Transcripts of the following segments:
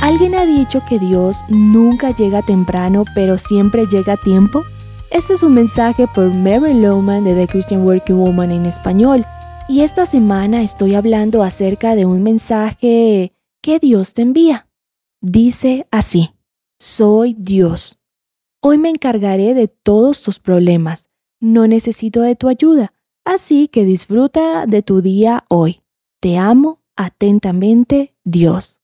¿Alguien ha dicho que Dios nunca llega temprano, pero siempre llega a tiempo? Este es un mensaje por Mary Lowman de The Christian Working Woman en español. Y esta semana estoy hablando acerca de un mensaje que Dios te envía. Dice así, soy Dios. Hoy me encargaré de todos tus problemas. No necesito de tu ayuda, así que disfruta de tu día hoy. Te amo atentamente, Dios.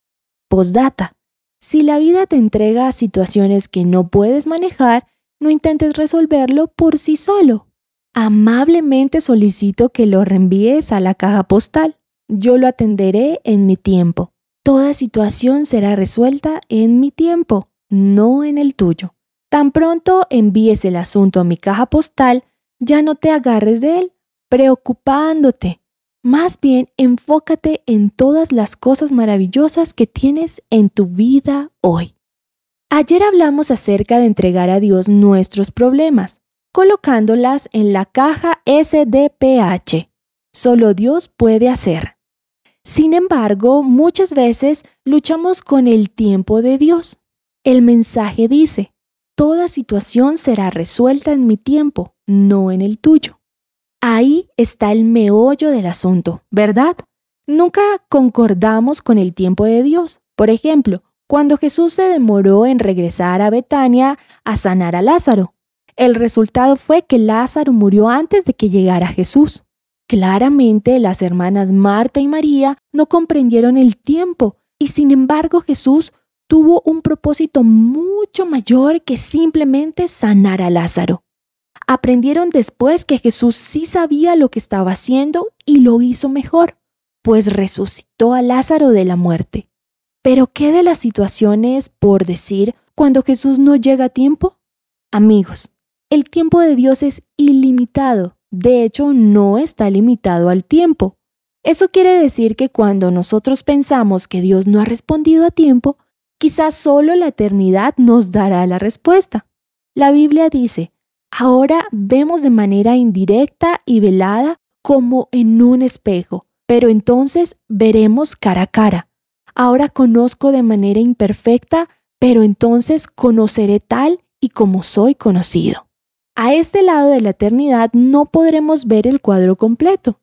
Postdata. Si la vida te entrega situaciones que no puedes manejar, no intentes resolverlo por sí solo. Amablemente solicito que lo reenvíes a la caja postal. Yo lo atenderé en mi tiempo. Toda situación será resuelta en mi tiempo, no en el tuyo. Tan pronto envíes el asunto a mi caja postal, ya no te agarres de él, preocupándote. Más bien, enfócate en todas las cosas maravillosas que tienes en tu vida hoy. Ayer hablamos acerca de entregar a Dios nuestros problemas, colocándolas en la caja SDPH. Solo Dios puede hacer. Sin embargo, muchas veces luchamos con el tiempo de Dios. El mensaje dice, toda situación será resuelta en mi tiempo, no en el tuyo. Ahí está el meollo del asunto, ¿verdad? Nunca concordamos con el tiempo de Dios. Por ejemplo, cuando Jesús se demoró en regresar a Betania a sanar a Lázaro, el resultado fue que Lázaro murió antes de que llegara Jesús. Claramente las hermanas Marta y María no comprendieron el tiempo y sin embargo Jesús tuvo un propósito mucho mayor que simplemente sanar a Lázaro. Aprendieron después que Jesús sí sabía lo que estaba haciendo y lo hizo mejor, pues resucitó a Lázaro de la muerte. Pero ¿qué de las situaciones, por decir, cuando Jesús no llega a tiempo? Amigos, el tiempo de Dios es ilimitado, de hecho no está limitado al tiempo. Eso quiere decir que cuando nosotros pensamos que Dios no ha respondido a tiempo, quizás solo la eternidad nos dará la respuesta. La Biblia dice, Ahora vemos de manera indirecta y velada como en un espejo, pero entonces veremos cara a cara. Ahora conozco de manera imperfecta, pero entonces conoceré tal y como soy conocido. A este lado de la eternidad no podremos ver el cuadro completo.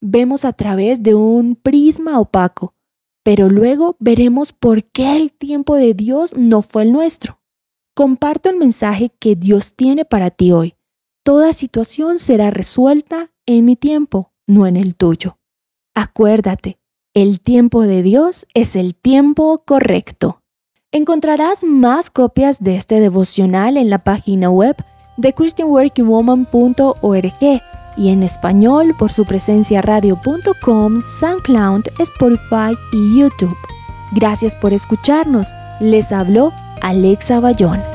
Vemos a través de un prisma opaco, pero luego veremos por qué el tiempo de Dios no fue el nuestro. Comparto el mensaje que Dios tiene para ti hoy. Toda situación será resuelta en mi tiempo, no en el tuyo. Acuérdate, el tiempo de Dios es el tiempo correcto. Encontrarás más copias de este devocional en la página web de christianworkingwoman.org y en español por su presencia radio.com, SoundCloud, Spotify y YouTube. Gracias por escucharnos. Les habló Alexa Bayón.